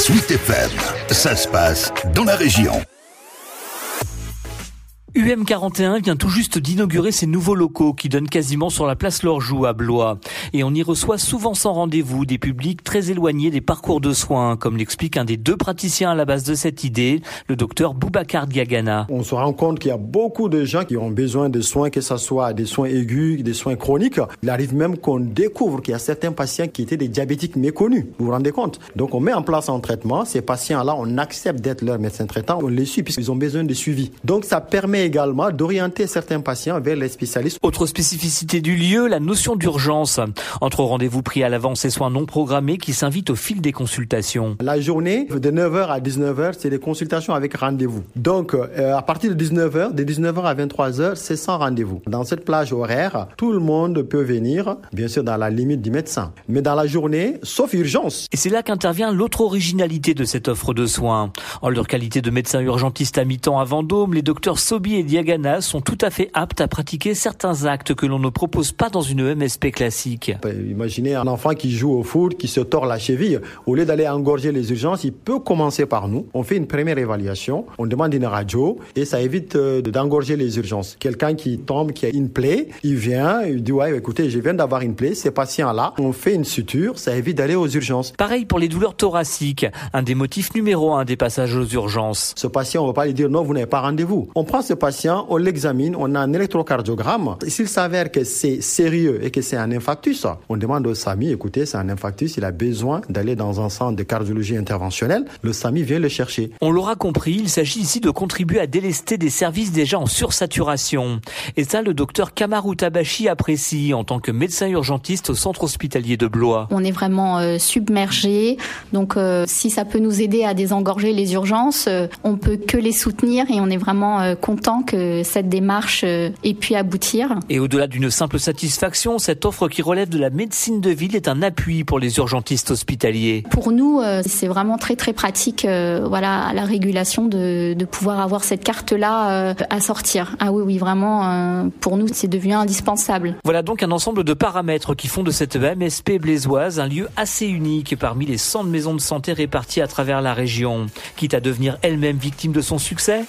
Suite FM, ça se passe dans la région. UM41 vient tout juste d'inaugurer ses nouveaux locaux qui donnent quasiment sur la place Lorjou à Blois. Et on y reçoit souvent sans rendez-vous des publics très éloignés des parcours de soins, comme l'explique un des deux praticiens à la base de cette idée, le docteur Boubacar Diagana. On se rend compte qu'il y a beaucoup de gens qui ont besoin de soins, que ce soit des soins aigus, des soins chroniques. Il arrive même qu'on découvre qu'il y a certains patients qui étaient des diabétiques méconnus. Vous vous rendez compte? Donc on met en place un traitement. Ces patients-là, on accepte d'être leur médecin traitant. On les suit puisqu'ils ont besoin de suivi. Donc ça permet également d'orienter certains patients vers les spécialistes. Autre spécificité du lieu, la notion d'urgence. Entre rendez-vous pris à l'avance et soins non programmés qui s'invitent au fil des consultations. La journée, de 9h à 19h, c'est des consultations avec rendez-vous. Donc, euh, à partir de 19h, de 19h à 23h, c'est sans rendez-vous. Dans cette plage horaire, tout le monde peut venir, bien sûr dans la limite du médecin. Mais dans la journée, sauf urgence. Et c'est là qu'intervient l'autre originalité de cette offre de soins. En leur qualité de médecin urgentiste à mi-temps à Vendôme, les docteurs Sobi et Diagana sont tout à fait aptes à pratiquer certains actes que l'on ne propose pas dans une MSP classique. Imaginez un enfant qui joue au foot, qui se tord la cheville. Au lieu d'aller engorger les urgences, il peut commencer par nous. On fait une première évaluation, on demande une radio et ça évite euh, d'engorger les urgences. Quelqu'un qui tombe, qui a une plaie, il vient, il dit ouais, écoutez, je viens d'avoir une plaie, ces patients-là, on fait une suture, ça évite d'aller aux urgences. Pareil pour les douleurs thoraciques, un des motifs numéro un des passages aux urgences. Ce patient, on va pas lui dire non, vous n'avez pas rendez-vous. On prend ce patient, on l'examine, on a un électrocardiogramme. S'il s'avère que c'est sérieux et que c'est un infarctus, on demande au SAMI, écoutez, c'est un infarctus, il a besoin d'aller dans un centre de cardiologie interventionnelle. Le SAMI vient le chercher. On l'aura compris, il s'agit ici de contribuer à délester des services déjà en sursaturation. Et ça, le docteur Kamaru Tabashi apprécie en tant que médecin urgentiste au centre hospitalier de Blois. On est vraiment euh, submergé, donc euh, si ça peut nous aider à désengorger les urgences, euh, on peut que les soutenir et on est vraiment euh, que cette démarche euh, ait pu aboutir. Et au-delà d'une simple satisfaction, cette offre qui relève de la médecine de ville est un appui pour les urgentistes hospitaliers. Pour nous, euh, c'est vraiment très très pratique, euh, voilà, à la régulation de, de pouvoir avoir cette carte-là à sortir. Ah oui, oui, vraiment, pour nous, c'est devenu indispensable. Voilà donc un ensemble de paramètres qui font de cette MSP blésoise un lieu assez unique parmi les 100 maisons de santé réparties à travers la région. Quitte à devenir elle-même victime de son succès,